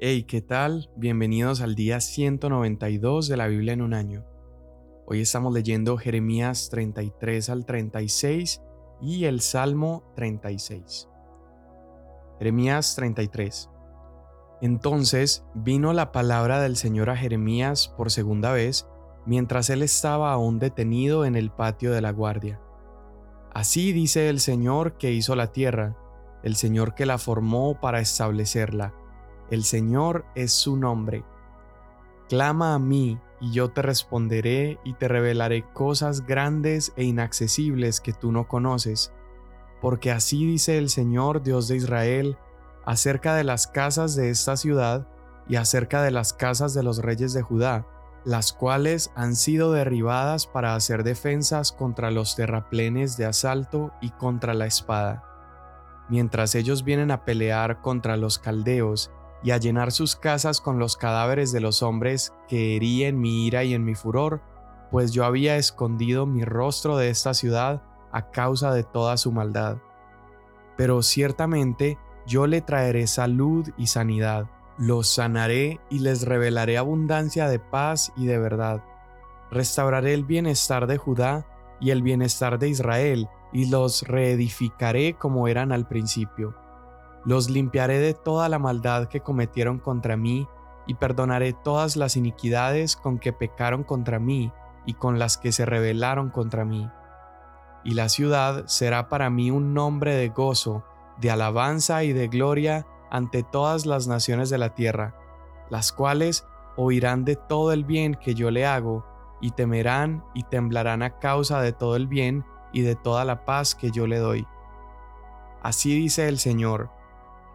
Hey, ¿qué tal? Bienvenidos al día 192 de la Biblia en un año. Hoy estamos leyendo Jeremías 33 al 36 y el Salmo 36. Jeremías 33. Entonces vino la palabra del Señor a Jeremías por segunda vez, mientras él estaba aún detenido en el patio de la guardia. Así dice el Señor que hizo la tierra, el Señor que la formó para establecerla el Señor es su nombre. Clama a mí y yo te responderé y te revelaré cosas grandes e inaccesibles que tú no conoces. Porque así dice el Señor Dios de Israel acerca de las casas de esta ciudad y acerca de las casas de los reyes de Judá, las cuales han sido derribadas para hacer defensas contra los terraplenes de asalto y contra la espada. Mientras ellos vienen a pelear contra los caldeos y a llenar sus casas con los cadáveres de los hombres que herí en mi ira y en mi furor, pues yo había escondido mi rostro de esta ciudad a causa de toda su maldad. Pero ciertamente yo le traeré salud y sanidad, los sanaré y les revelaré abundancia de paz y de verdad. Restauraré el bienestar de Judá y el bienestar de Israel, y los reedificaré como eran al principio los limpiaré de toda la maldad que cometieron contra mí, y perdonaré todas las iniquidades con que pecaron contra mí y con las que se rebelaron contra mí. Y la ciudad será para mí un nombre de gozo, de alabanza y de gloria ante todas las naciones de la tierra, las cuales oirán de todo el bien que yo le hago, y temerán y temblarán a causa de todo el bien y de toda la paz que yo le doy. Así dice el Señor,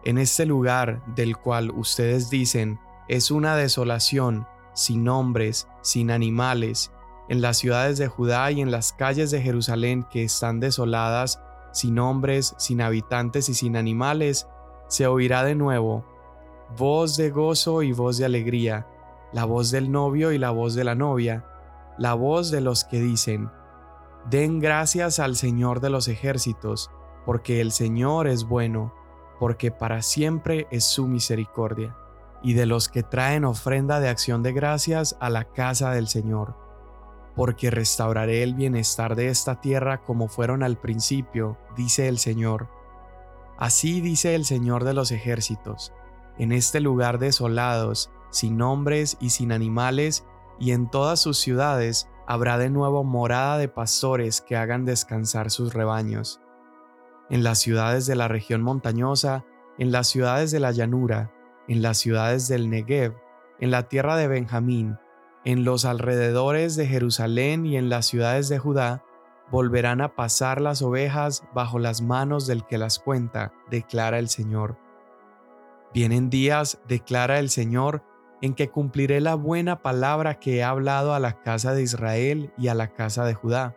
en este lugar del cual ustedes dicen es una desolación, sin hombres, sin animales, en las ciudades de Judá y en las calles de Jerusalén que están desoladas, sin hombres, sin habitantes y sin animales, se oirá de nuevo voz de gozo y voz de alegría, la voz del novio y la voz de la novia, la voz de los que dicen, Den gracias al Señor de los ejércitos, porque el Señor es bueno porque para siempre es su misericordia, y de los que traen ofrenda de acción de gracias a la casa del Señor. Porque restauraré el bienestar de esta tierra como fueron al principio, dice el Señor. Así dice el Señor de los ejércitos, en este lugar desolados, sin hombres y sin animales, y en todas sus ciudades habrá de nuevo morada de pastores que hagan descansar sus rebaños en las ciudades de la región montañosa, en las ciudades de la llanura, en las ciudades del Negev, en la tierra de Benjamín, en los alrededores de Jerusalén y en las ciudades de Judá, volverán a pasar las ovejas bajo las manos del que las cuenta, declara el Señor. Vienen días, declara el Señor, en que cumpliré la buena palabra que he hablado a la casa de Israel y a la casa de Judá.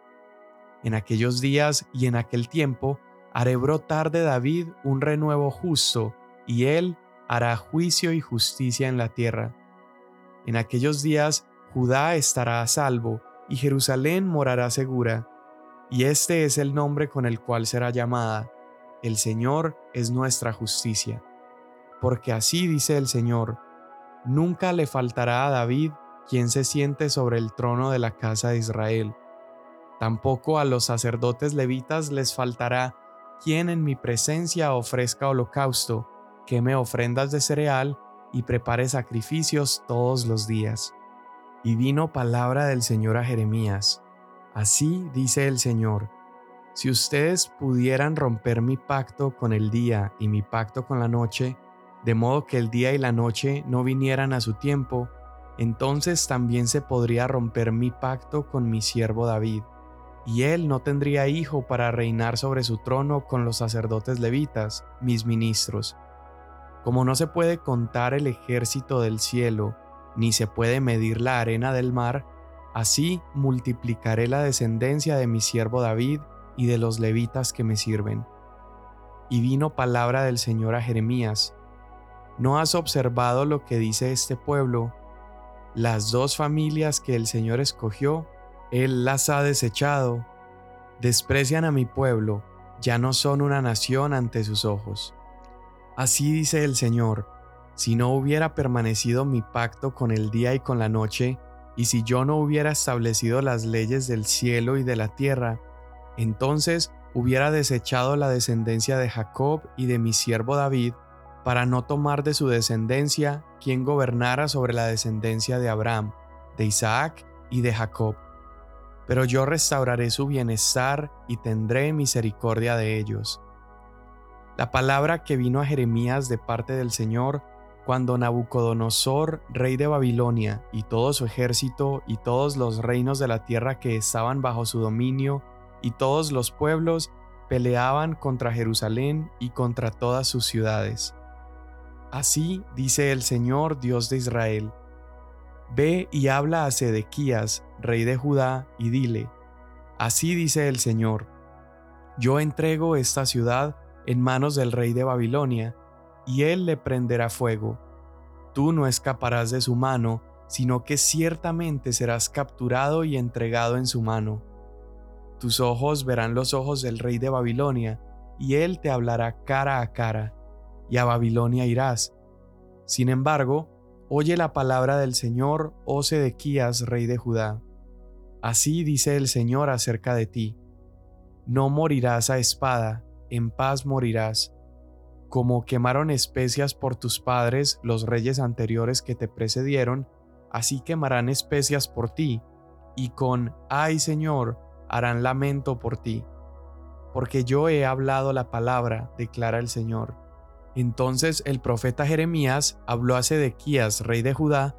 En aquellos días y en aquel tiempo, haré brotar de David un renuevo justo, y él hará juicio y justicia en la tierra. En aquellos días Judá estará a salvo, y Jerusalén morará segura. Y este es el nombre con el cual será llamada. El Señor es nuestra justicia. Porque así dice el Señor, nunca le faltará a David quien se siente sobre el trono de la casa de Israel. Tampoco a los sacerdotes levitas les faltará quien en mi presencia ofrezca holocausto, queme ofrendas de cereal y prepare sacrificios todos los días. Y vino palabra del Señor a Jeremías. Así dice el Señor, si ustedes pudieran romper mi pacto con el día y mi pacto con la noche, de modo que el día y la noche no vinieran a su tiempo, entonces también se podría romper mi pacto con mi siervo David y él no tendría hijo para reinar sobre su trono con los sacerdotes levitas, mis ministros. Como no se puede contar el ejército del cielo, ni se puede medir la arena del mar, así multiplicaré la descendencia de mi siervo David y de los levitas que me sirven. Y vino palabra del Señor a Jeremías, ¿no has observado lo que dice este pueblo? Las dos familias que el Señor escogió él las ha desechado. Desprecian a mi pueblo, ya no son una nación ante sus ojos. Así dice el Señor, si no hubiera permanecido mi pacto con el día y con la noche, y si yo no hubiera establecido las leyes del cielo y de la tierra, entonces hubiera desechado la descendencia de Jacob y de mi siervo David, para no tomar de su descendencia quien gobernara sobre la descendencia de Abraham, de Isaac y de Jacob. Pero yo restauraré su bienestar y tendré misericordia de ellos. La palabra que vino a Jeremías de parte del Señor cuando Nabucodonosor, rey de Babilonia, y todo su ejército y todos los reinos de la tierra que estaban bajo su dominio, y todos los pueblos, peleaban contra Jerusalén y contra todas sus ciudades. Así dice el Señor Dios de Israel. Ve y habla a Sedequías, rey de Judá, y dile, Así dice el Señor, yo entrego esta ciudad en manos del rey de Babilonia, y él le prenderá fuego. Tú no escaparás de su mano, sino que ciertamente serás capturado y entregado en su mano. Tus ojos verán los ojos del rey de Babilonia, y él te hablará cara a cara, y a Babilonia irás. Sin embargo, oye la palabra del Señor, oh Sedequías, rey de Judá. Así dice el Señor acerca de ti. No morirás a espada, en paz morirás como quemaron especias por tus padres los reyes anteriores que te precedieron, así quemarán especias por ti, y con, ay Señor, harán lamento por ti. Porque yo he hablado la palabra, declara el Señor. Entonces el profeta Jeremías habló a Sedequías, rey de Judá,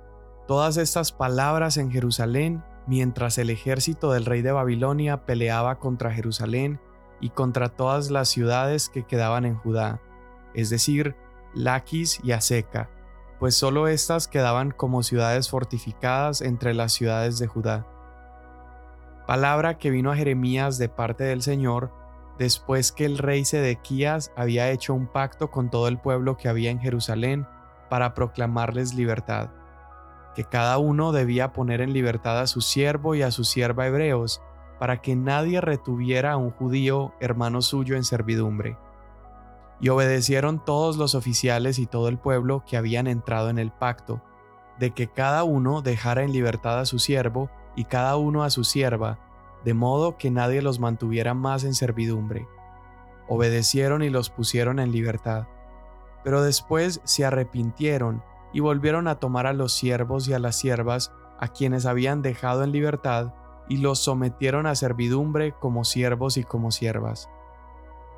todas estas palabras en Jerusalén, mientras el ejército del rey de Babilonia peleaba contra Jerusalén y contra todas las ciudades que quedaban en Judá es decir, Laquis y Aseca, pues solo éstas quedaban como ciudades fortificadas entre las ciudades de Judá. Palabra que vino a Jeremías de parte del Señor, después que el rey Sedequías había hecho un pacto con todo el pueblo que había en Jerusalén para proclamarles libertad, que cada uno debía poner en libertad a su siervo y a su sierva hebreos, para que nadie retuviera a un judío hermano suyo en servidumbre. Y obedecieron todos los oficiales y todo el pueblo que habían entrado en el pacto, de que cada uno dejara en libertad a su siervo y cada uno a su sierva, de modo que nadie los mantuviera más en servidumbre. Obedecieron y los pusieron en libertad. Pero después se arrepintieron y volvieron a tomar a los siervos y a las siervas a quienes habían dejado en libertad y los sometieron a servidumbre como siervos y como siervas.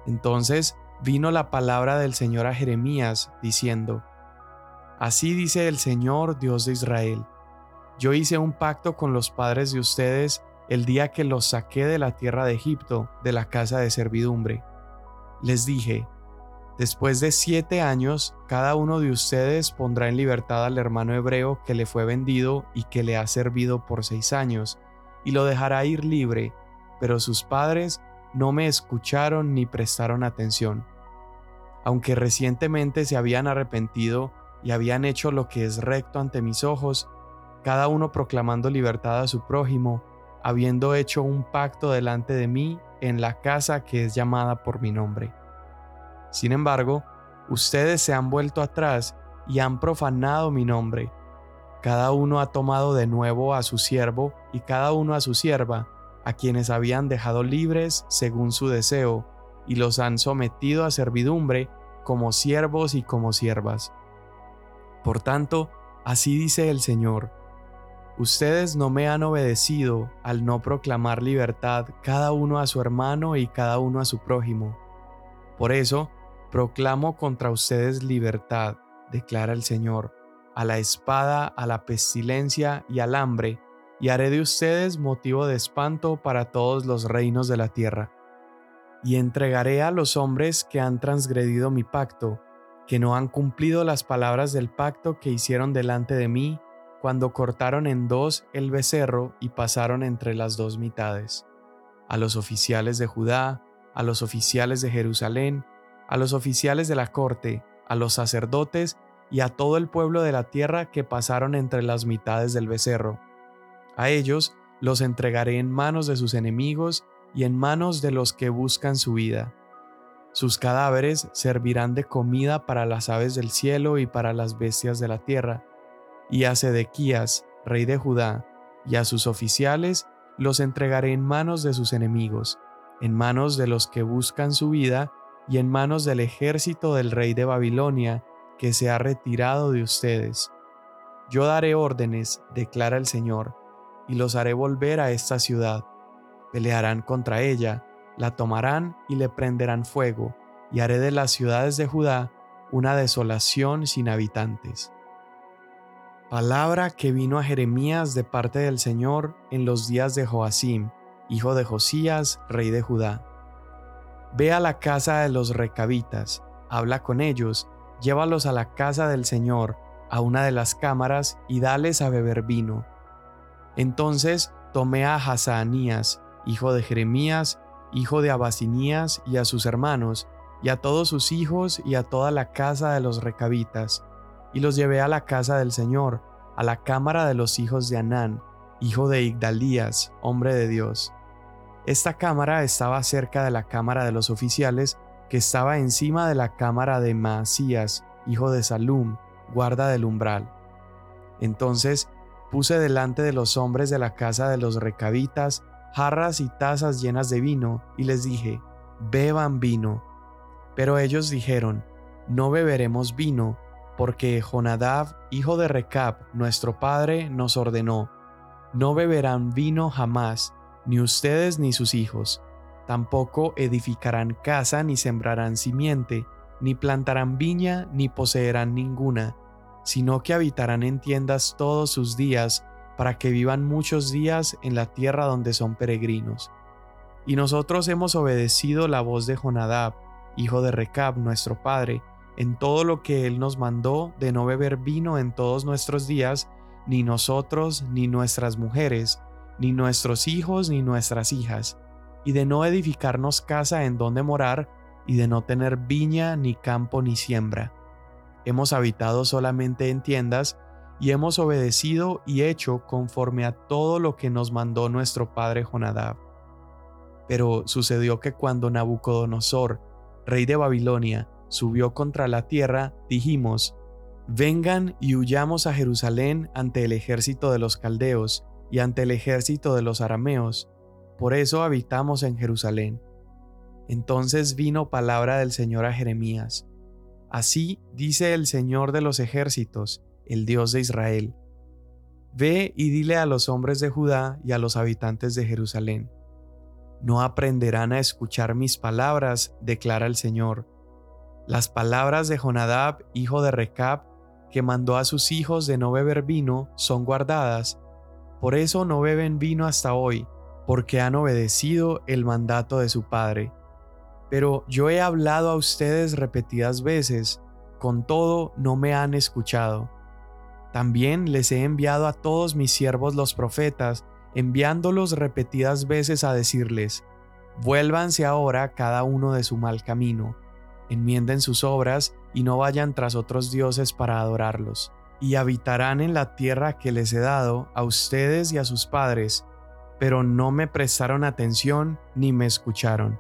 Entonces vino la palabra del Señor a Jeremías, diciendo, Así dice el Señor Dios de Israel, yo hice un pacto con los padres de ustedes el día que los saqué de la tierra de Egipto, de la casa de servidumbre. Les dije, después de siete años, cada uno de ustedes pondrá en libertad al hermano hebreo que le fue vendido y que le ha servido por seis años, y lo dejará ir libre, pero sus padres no me escucharon ni prestaron atención. Aunque recientemente se habían arrepentido y habían hecho lo que es recto ante mis ojos, cada uno proclamando libertad a su prójimo, habiendo hecho un pacto delante de mí en la casa que es llamada por mi nombre. Sin embargo, ustedes se han vuelto atrás y han profanado mi nombre. Cada uno ha tomado de nuevo a su siervo y cada uno a su sierva, a quienes habían dejado libres según su deseo, y los han sometido a servidumbre como siervos y como siervas. Por tanto, así dice el Señor, Ustedes no me han obedecido al no proclamar libertad cada uno a su hermano y cada uno a su prójimo. Por eso, proclamo contra ustedes libertad, declara el Señor, a la espada, a la pestilencia y al hambre, y haré de ustedes motivo de espanto para todos los reinos de la tierra. Y entregaré a los hombres que han transgredido mi pacto, que no han cumplido las palabras del pacto que hicieron delante de mí cuando cortaron en dos el becerro y pasaron entre las dos mitades, a los oficiales de Judá, a los oficiales de Jerusalén, a los oficiales de la corte, a los sacerdotes y a todo el pueblo de la tierra que pasaron entre las mitades del becerro a ellos los entregaré en manos de sus enemigos y en manos de los que buscan su vida. Sus cadáveres servirán de comida para las aves del cielo y para las bestias de la tierra. Y a Sedequías, rey de Judá, y a sus oficiales los entregaré en manos de sus enemigos, en manos de los que buscan su vida, y en manos del ejército del rey de Babilonia, que se ha retirado de ustedes. Yo daré órdenes, declara el Señor, y los haré volver a esta ciudad. Pelearán contra ella, la tomarán y le prenderán fuego, y haré de las ciudades de Judá una desolación sin habitantes. Palabra que vino a Jeremías de parte del Señor en los días de Joacim, hijo de Josías, rey de Judá. Ve a la casa de los recabitas, habla con ellos, llévalos a la casa del Señor, a una de las cámaras, y dales a beber vino. Entonces tomé a Hazanías, hijo de Jeremías, hijo de Abasinías, y a sus hermanos, y a todos sus hijos, y a toda la casa de los recabitas, y los llevé a la casa del Señor, a la cámara de los hijos de Anán, hijo de Igdalías, hombre de Dios. Esta cámara estaba cerca de la cámara de los oficiales, que estaba encima de la cámara de Maasías, hijo de Salum, guarda del umbral. Entonces puse delante de los hombres de la casa de los recabitas jarras y tazas llenas de vino, y les dije, beban vino. Pero ellos dijeron, no beberemos vino, porque Jonadab, hijo de Recab, nuestro padre, nos ordenó, no beberán vino jamás, ni ustedes ni sus hijos, tampoco edificarán casa ni sembrarán simiente, ni plantarán viña ni poseerán ninguna, sino que habitarán en tiendas todos sus días, para que vivan muchos días en la tierra donde son peregrinos. Y nosotros hemos obedecido la voz de Jonadab, hijo de Recab, nuestro padre, en todo lo que él nos mandó de no beber vino en todos nuestros días, ni nosotros, ni nuestras mujeres, ni nuestros hijos, ni nuestras hijas, y de no edificarnos casa en donde morar, y de no tener viña, ni campo, ni siembra. Hemos habitado solamente en tiendas, y hemos obedecido y hecho conforme a todo lo que nos mandó nuestro padre Jonadab. Pero sucedió que cuando Nabucodonosor, rey de Babilonia, subió contra la tierra, dijimos, Vengan y huyamos a Jerusalén ante el ejército de los caldeos y ante el ejército de los arameos, por eso habitamos en Jerusalén. Entonces vino palabra del Señor a Jeremías. Así dice el Señor de los ejércitos, el Dios de Israel. Ve y dile a los hombres de Judá y a los habitantes de Jerusalén. No aprenderán a escuchar mis palabras, declara el Señor. Las palabras de Jonadab, hijo de Recab, que mandó a sus hijos de no beber vino, son guardadas. Por eso no beben vino hasta hoy, porque han obedecido el mandato de su padre. Pero yo he hablado a ustedes repetidas veces, con todo no me han escuchado. También les he enviado a todos mis siervos los profetas, enviándolos repetidas veces a decirles, vuélvanse ahora cada uno de su mal camino, enmienden sus obras y no vayan tras otros dioses para adorarlos, y habitarán en la tierra que les he dado a ustedes y a sus padres, pero no me prestaron atención ni me escucharon.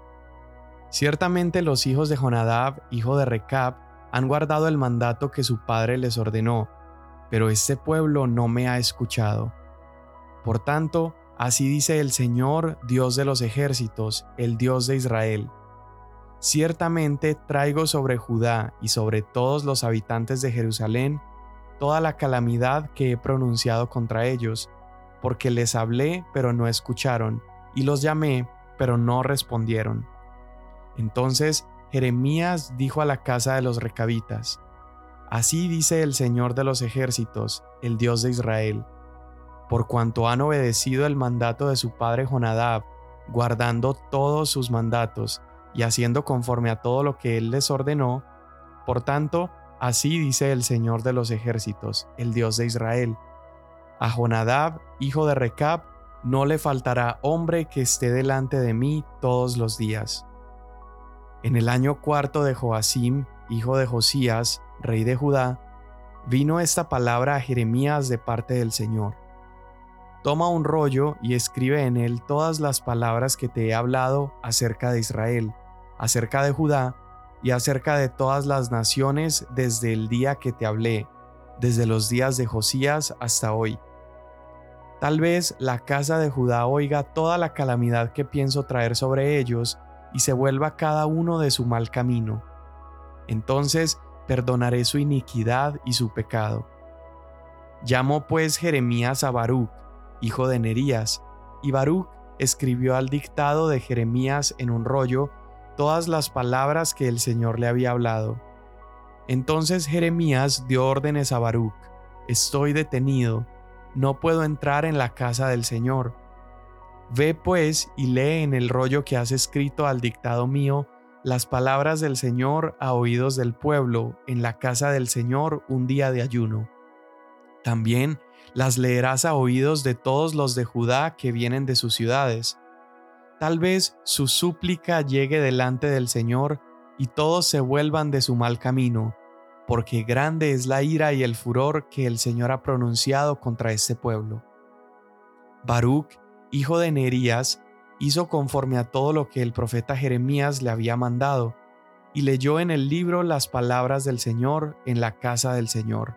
Ciertamente los hijos de Jonadab, hijo de Recab, han guardado el mandato que su padre les ordenó, pero este pueblo no me ha escuchado. Por tanto, así dice el Señor, Dios de los ejércitos, el Dios de Israel. Ciertamente traigo sobre Judá y sobre todos los habitantes de Jerusalén toda la calamidad que he pronunciado contra ellos, porque les hablé pero no escucharon, y los llamé pero no respondieron. Entonces Jeremías dijo a la casa de los recabitas, Así dice el Señor de los ejércitos, el Dios de Israel. Por cuanto han obedecido el mandato de su padre Jonadab, guardando todos sus mandatos y haciendo conforme a todo lo que él les ordenó, por tanto, así dice el Señor de los ejércitos, el Dios de Israel. A Jonadab, hijo de Recab, no le faltará hombre que esté delante de mí todos los días. En el año cuarto de Joacim, hijo de Josías, rey de Judá, vino esta palabra a Jeremías de parte del Señor. Toma un rollo y escribe en él todas las palabras que te he hablado acerca de Israel, acerca de Judá y acerca de todas las naciones desde el día que te hablé, desde los días de Josías hasta hoy. Tal vez la casa de Judá oiga toda la calamidad que pienso traer sobre ellos y se vuelva cada uno de su mal camino. Entonces perdonaré su iniquidad y su pecado. Llamó pues Jeremías a Baruch, hijo de Nerías, y Baruch escribió al dictado de Jeremías en un rollo todas las palabras que el Señor le había hablado. Entonces Jeremías dio órdenes a Baruch, estoy detenido, no puedo entrar en la casa del Señor. Ve pues y lee en el rollo que has escrito al dictado mío las palabras del Señor a oídos del pueblo en la casa del Señor un día de ayuno. También las leerás a oídos de todos los de Judá que vienen de sus ciudades. Tal vez su súplica llegue delante del Señor y todos se vuelvan de su mal camino, porque grande es la ira y el furor que el Señor ha pronunciado contra este pueblo. Baruch, hijo de Nerías, hizo conforme a todo lo que el profeta Jeremías le había mandado, y leyó en el libro las palabras del Señor en la casa del Señor.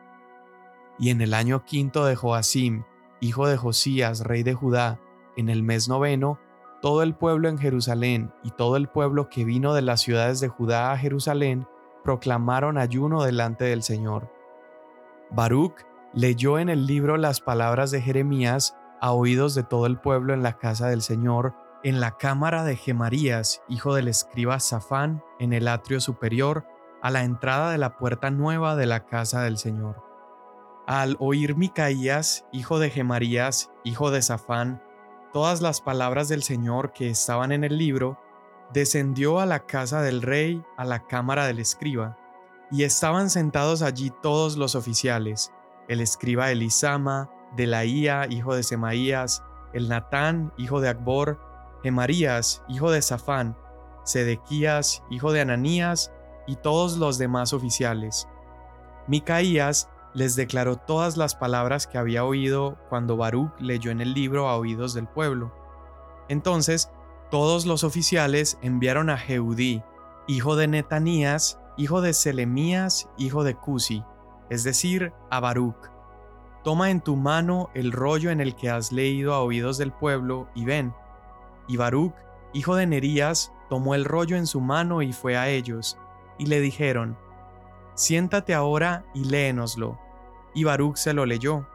Y en el año quinto de Joacim, hijo de Josías, rey de Judá, en el mes noveno, todo el pueblo en Jerusalén y todo el pueblo que vino de las ciudades de Judá a Jerusalén proclamaron ayuno delante del Señor. Baruch leyó en el libro las palabras de Jeremías a oídos de todo el pueblo en la casa del Señor, en la cámara de Gemarías, hijo del escriba Safán, en el atrio superior, a la entrada de la puerta nueva de la casa del Señor. Al oír Micaías, hijo de Gemarías, hijo de Safán, todas las palabras del Señor que estaban en el libro, descendió a la casa del rey, a la cámara del escriba, y estaban sentados allí todos los oficiales, el escriba Elisama, Delaía, hijo de Semaías, el Natán, hijo de Akbor, Gemarías, hijo de Safán, Sedequías, hijo de Ananías, y todos los demás oficiales. Micaías les declaró todas las palabras que había oído cuando Baruch leyó en el libro a oídos del pueblo. Entonces todos los oficiales enviaron a Jeudí, hijo de Netanías, hijo de Selemías, hijo de Cusi, es decir, a Baruch. Toma en tu mano el rollo en el que has leído a oídos del pueblo y ven. Y Baruch, hijo de Nerías, tomó el rollo en su mano y fue a ellos, y le dijeron, Siéntate ahora y léenoslo. Y Baruch se lo leyó.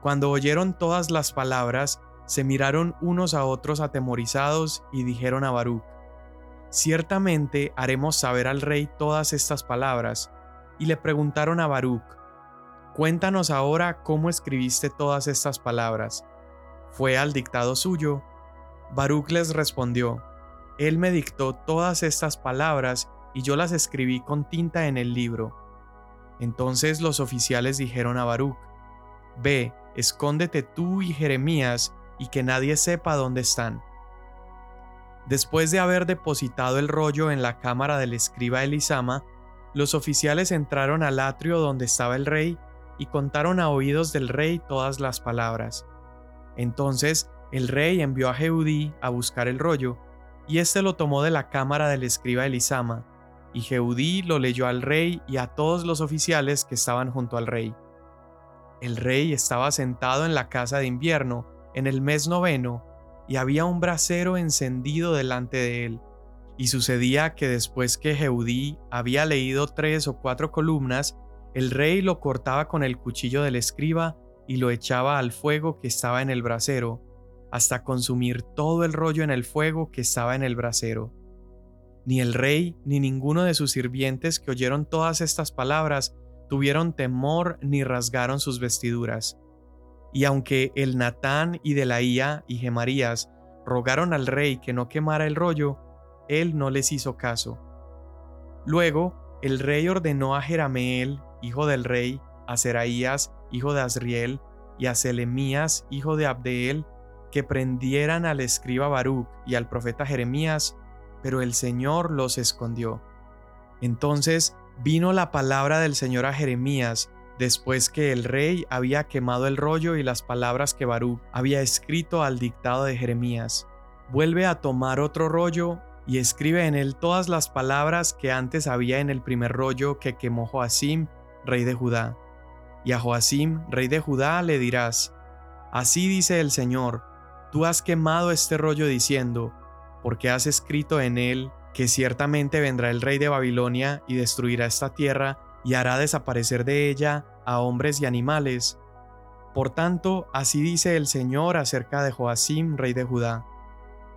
Cuando oyeron todas las palabras, se miraron unos a otros atemorizados y dijeron a Baruch, Ciertamente haremos saber al rey todas estas palabras. Y le preguntaron a Baruch, Cuéntanos ahora cómo escribiste todas estas palabras. ¿Fue al dictado suyo? Baruch les respondió, Él me dictó todas estas palabras y yo las escribí con tinta en el libro. Entonces los oficiales dijeron a Baruch, Ve, escóndete tú y Jeremías y que nadie sepa dónde están. Después de haber depositado el rollo en la cámara del escriba Elisama, los oficiales entraron al atrio donde estaba el rey y contaron a oídos del rey todas las palabras. Entonces el rey envió a Jeudí a buscar el rollo, y éste lo tomó de la cámara del escriba Elisama, y Jeudí lo leyó al rey y a todos los oficiales que estaban junto al rey. El rey estaba sentado en la casa de invierno, en el mes noveno, y había un brasero encendido delante de él. Y sucedía que después que Jeudí había leído tres o cuatro columnas, el rey lo cortaba con el cuchillo del escriba y lo echaba al fuego que estaba en el brasero, hasta consumir todo el rollo en el fuego que estaba en el brasero. Ni el rey ni ninguno de sus sirvientes que oyeron todas estas palabras tuvieron temor ni rasgaron sus vestiduras. Y aunque el Natán y Delaía y Gemarías rogaron al rey que no quemara el rollo, él no les hizo caso. Luego, el rey ordenó a Jerameel, hijo del rey, a Seraías, hijo de Azriel, y a Selemías, hijo de Abdeel, que prendieran al escriba Baruch y al profeta Jeremías, pero el Señor los escondió. Entonces vino la palabra del Señor a Jeremías, después que el rey había quemado el rollo y las palabras que Baruch había escrito al dictado de Jeremías. Vuelve a tomar otro rollo y escribe en él todas las palabras que antes había en el primer rollo que quemó Joacim, rey de Judá. Y a Joacim, rey de Judá, le dirás, Así dice el Señor, tú has quemado este rollo diciendo, porque has escrito en él que ciertamente vendrá el rey de Babilonia y destruirá esta tierra y hará desaparecer de ella a hombres y animales. Por tanto, así dice el Señor acerca de Joacim, rey de Judá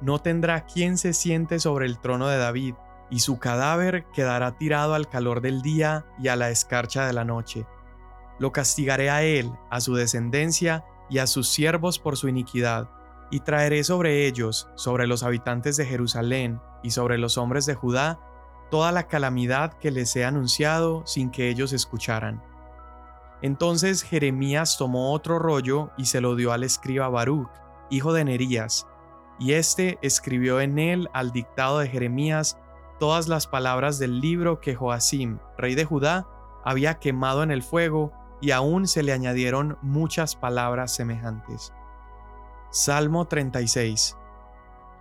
no tendrá quien se siente sobre el trono de David, y su cadáver quedará tirado al calor del día y a la escarcha de la noche. Lo castigaré a él, a su descendencia y a sus siervos por su iniquidad, y traeré sobre ellos, sobre los habitantes de Jerusalén y sobre los hombres de Judá, toda la calamidad que les he anunciado sin que ellos escucharan. Entonces Jeremías tomó otro rollo y se lo dio al escriba Baruch, hijo de Nerías, y éste escribió en él al dictado de Jeremías todas las palabras del libro que Joacim, rey de Judá, había quemado en el fuego, y aún se le añadieron muchas palabras semejantes. Salmo 36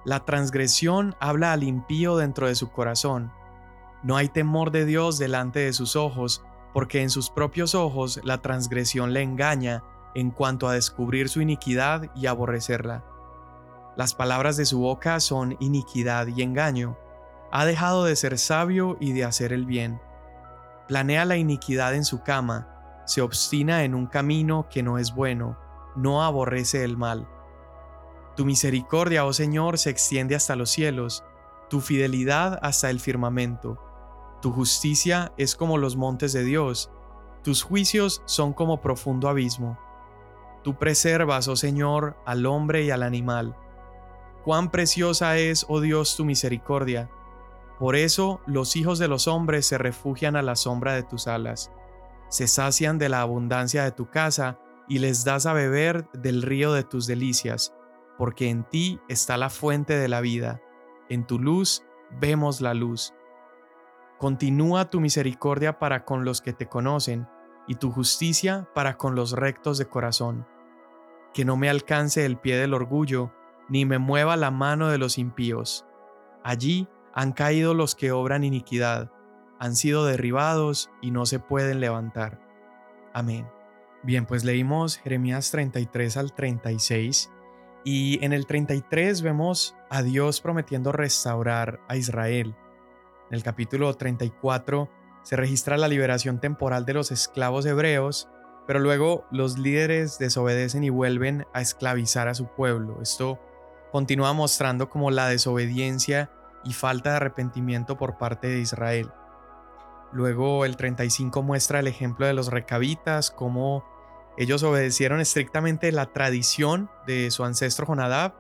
La transgresión habla al impío dentro de su corazón. No hay temor de Dios delante de sus ojos, porque en sus propios ojos la transgresión le engaña en cuanto a descubrir su iniquidad y aborrecerla. Las palabras de su boca son iniquidad y engaño. Ha dejado de ser sabio y de hacer el bien. Planea la iniquidad en su cama, se obstina en un camino que no es bueno, no aborrece el mal. Tu misericordia, oh Señor, se extiende hasta los cielos, tu fidelidad hasta el firmamento. Tu justicia es como los montes de Dios, tus juicios son como profundo abismo. Tú preservas, oh Señor, al hombre y al animal Cuán preciosa es, oh Dios, tu misericordia. Por eso los hijos de los hombres se refugian a la sombra de tus alas. Se sacian de la abundancia de tu casa y les das a beber del río de tus delicias, porque en ti está la fuente de la vida. En tu luz vemos la luz. Continúa tu misericordia para con los que te conocen y tu justicia para con los rectos de corazón. Que no me alcance el pie del orgullo ni me mueva la mano de los impíos. Allí han caído los que obran iniquidad, han sido derribados y no se pueden levantar. Amén. Bien, pues leímos Jeremías 33 al 36 y en el 33 vemos a Dios prometiendo restaurar a Israel. En el capítulo 34 se registra la liberación temporal de los esclavos hebreos, pero luego los líderes desobedecen y vuelven a esclavizar a su pueblo. Esto continúa mostrando como la desobediencia y falta de arrepentimiento por parte de Israel. Luego el 35 muestra el ejemplo de los recabitas, cómo ellos obedecieron estrictamente la tradición de su ancestro Jonadab.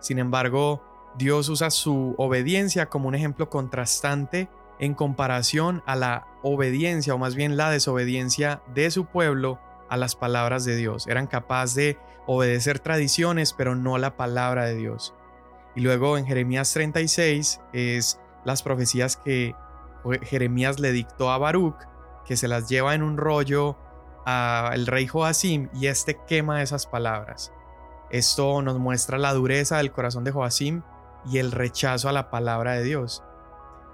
Sin embargo, Dios usa su obediencia como un ejemplo contrastante en comparación a la obediencia o más bien la desobediencia de su pueblo a las palabras de Dios. Eran capaces de obedecer tradiciones, pero no la palabra de Dios. Y luego en Jeremías 36 es las profecías que Jeremías le dictó a Baruch, que se las lleva en un rollo al rey Joacim y este quema esas palabras. Esto nos muestra la dureza del corazón de Joacim y el rechazo a la palabra de Dios.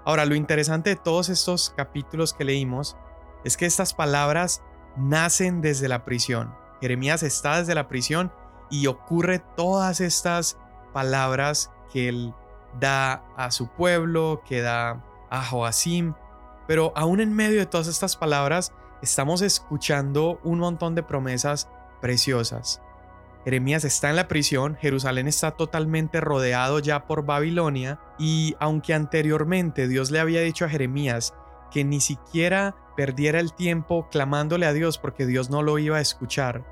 Ahora, lo interesante de todos estos capítulos que leímos es que estas palabras nacen desde la prisión. Jeremías está desde la prisión y ocurre todas estas palabras que él da a su pueblo, que da a Joacim. Pero aún en medio de todas estas palabras, estamos escuchando un montón de promesas preciosas. Jeremías está en la prisión, Jerusalén está totalmente rodeado ya por Babilonia y aunque anteriormente Dios le había dicho a Jeremías que ni siquiera perdiera el tiempo clamándole a Dios porque Dios no lo iba a escuchar.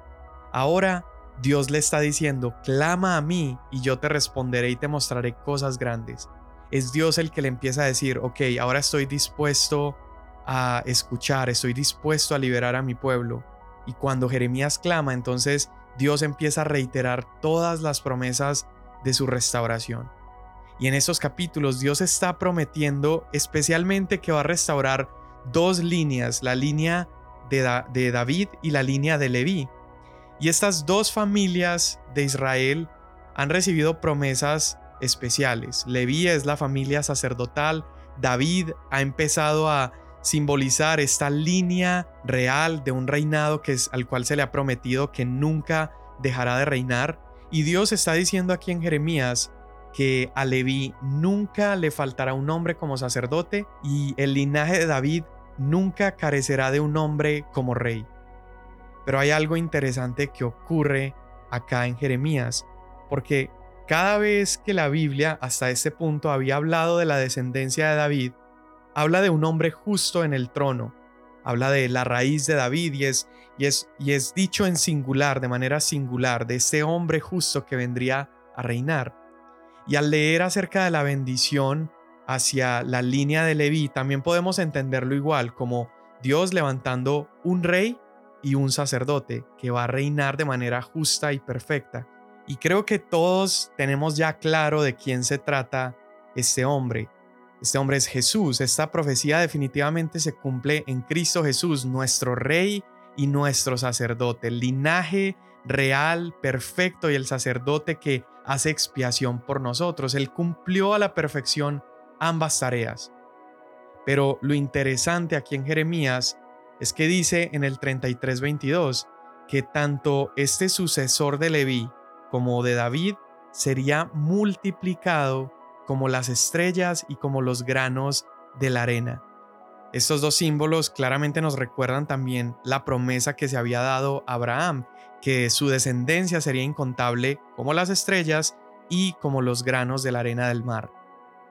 Ahora Dios le está diciendo, clama a mí y yo te responderé y te mostraré cosas grandes. Es Dios el que le empieza a decir, ok, ahora estoy dispuesto a escuchar, estoy dispuesto a liberar a mi pueblo. Y cuando Jeremías clama, entonces Dios empieza a reiterar todas las promesas de su restauración. Y en estos capítulos Dios está prometiendo especialmente que va a restaurar dos líneas, la línea de, de David y la línea de Leví. Y estas dos familias de Israel han recibido promesas especiales. Leví es la familia sacerdotal, David ha empezado a simbolizar esta línea real de un reinado que es al cual se le ha prometido que nunca dejará de reinar y Dios está diciendo aquí en Jeremías que a Leví nunca le faltará un hombre como sacerdote y el linaje de David nunca carecerá de un hombre como rey. Pero hay algo interesante que ocurre acá en Jeremías, porque cada vez que la Biblia hasta este punto había hablado de la descendencia de David, habla de un hombre justo en el trono, habla de la raíz de David y es, dicho en singular, de manera singular, de ese hombre justo que vendría a reinar. Y al leer acerca de la bendición hacia la línea de Leví, también podemos entenderlo igual como Dios levantando un rey y un sacerdote que va a reinar de manera justa y perfecta. Y creo que todos tenemos ya claro de quién se trata este hombre. Este hombre es Jesús. Esta profecía definitivamente se cumple en Cristo Jesús, nuestro Rey y nuestro sacerdote, el linaje real, perfecto y el sacerdote que hace expiación por nosotros. Él cumplió a la perfección ambas tareas. Pero lo interesante aquí en Jeremías es que dice en el 33:22 que tanto este sucesor de Leví como de David sería multiplicado como las estrellas y como los granos de la arena. Estos dos símbolos claramente nos recuerdan también la promesa que se había dado a Abraham, que su descendencia sería incontable como las estrellas y como los granos de la arena del mar.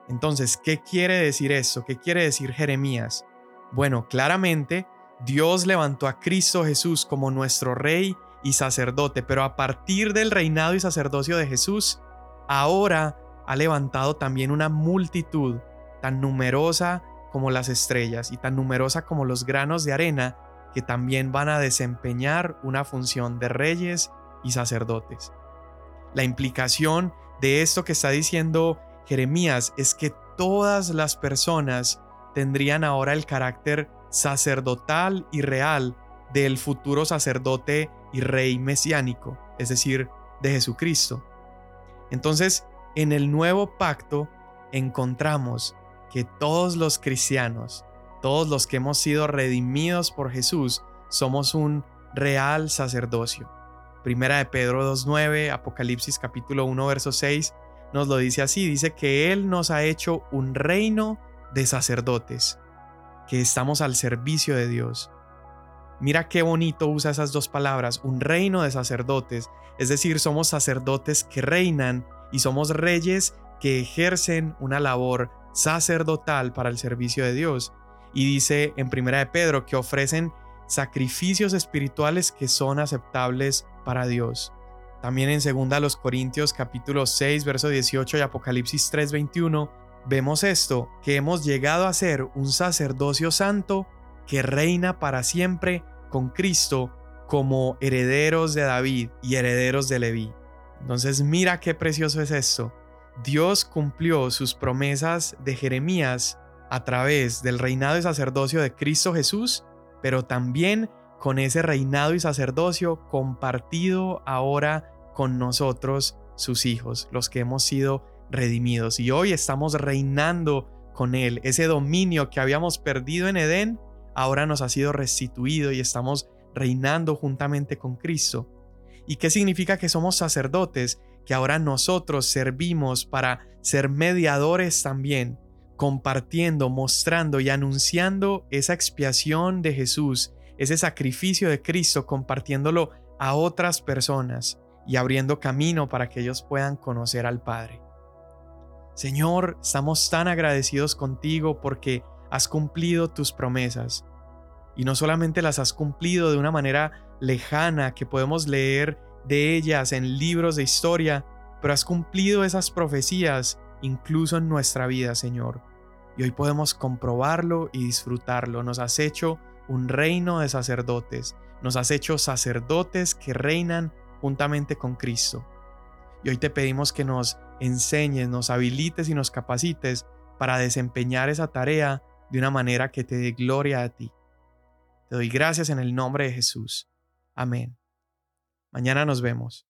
Entonces, ¿qué quiere decir esto? ¿Qué quiere decir Jeremías? Bueno, claramente Dios levantó a Cristo Jesús como nuestro rey y sacerdote, pero a partir del reinado y sacerdocio de Jesús, ahora ha levantado también una multitud tan numerosa como las estrellas y tan numerosa como los granos de arena que también van a desempeñar una función de reyes y sacerdotes. La implicación de esto que está diciendo Jeremías es que todas las personas tendrían ahora el carácter sacerdotal y real del futuro sacerdote y rey mesiánico, es decir, de Jesucristo. Entonces, en el nuevo pacto encontramos que todos los cristianos, todos los que hemos sido redimidos por Jesús, somos un real sacerdocio. Primera de Pedro 2.9, Apocalipsis capítulo 1, verso 6, nos lo dice así, dice que Él nos ha hecho un reino de sacerdotes, que estamos al servicio de Dios. Mira qué bonito usa esas dos palabras, un reino de sacerdotes, es decir, somos sacerdotes que reinan y somos reyes que ejercen una labor sacerdotal para el servicio de Dios. Y dice en Primera de Pedro que ofrecen sacrificios espirituales que son aceptables para Dios. También en segunda los Corintios capítulo 6 verso 18 y Apocalipsis 3:21 vemos esto, que hemos llegado a ser un sacerdocio santo que reina para siempre con Cristo como herederos de David y herederos de Leví. Entonces mira qué precioso es esto. Dios cumplió sus promesas de Jeremías a través del reinado y sacerdocio de Cristo Jesús, pero también con ese reinado y sacerdocio compartido ahora con nosotros, sus hijos, los que hemos sido redimidos. Y hoy estamos reinando con Él. Ese dominio que habíamos perdido en Edén, ahora nos ha sido restituido y estamos reinando juntamente con Cristo. ¿Y qué significa que somos sacerdotes? Que ahora nosotros servimos para ser mediadores también, compartiendo, mostrando y anunciando esa expiación de Jesús, ese sacrificio de Cristo, compartiéndolo a otras personas y abriendo camino para que ellos puedan conocer al Padre. Señor, estamos tan agradecidos contigo porque has cumplido tus promesas. Y no solamente las has cumplido de una manera lejana que podemos leer de ellas en libros de historia, pero has cumplido esas profecías incluso en nuestra vida, Señor. Y hoy podemos comprobarlo y disfrutarlo. Nos has hecho un reino de sacerdotes. Nos has hecho sacerdotes que reinan juntamente con Cristo. Y hoy te pedimos que nos enseñes, nos habilites y nos capacites para desempeñar esa tarea de una manera que te dé gloria a ti. Te doy gracias en el nombre de Jesús. Amén. Mañana nos vemos.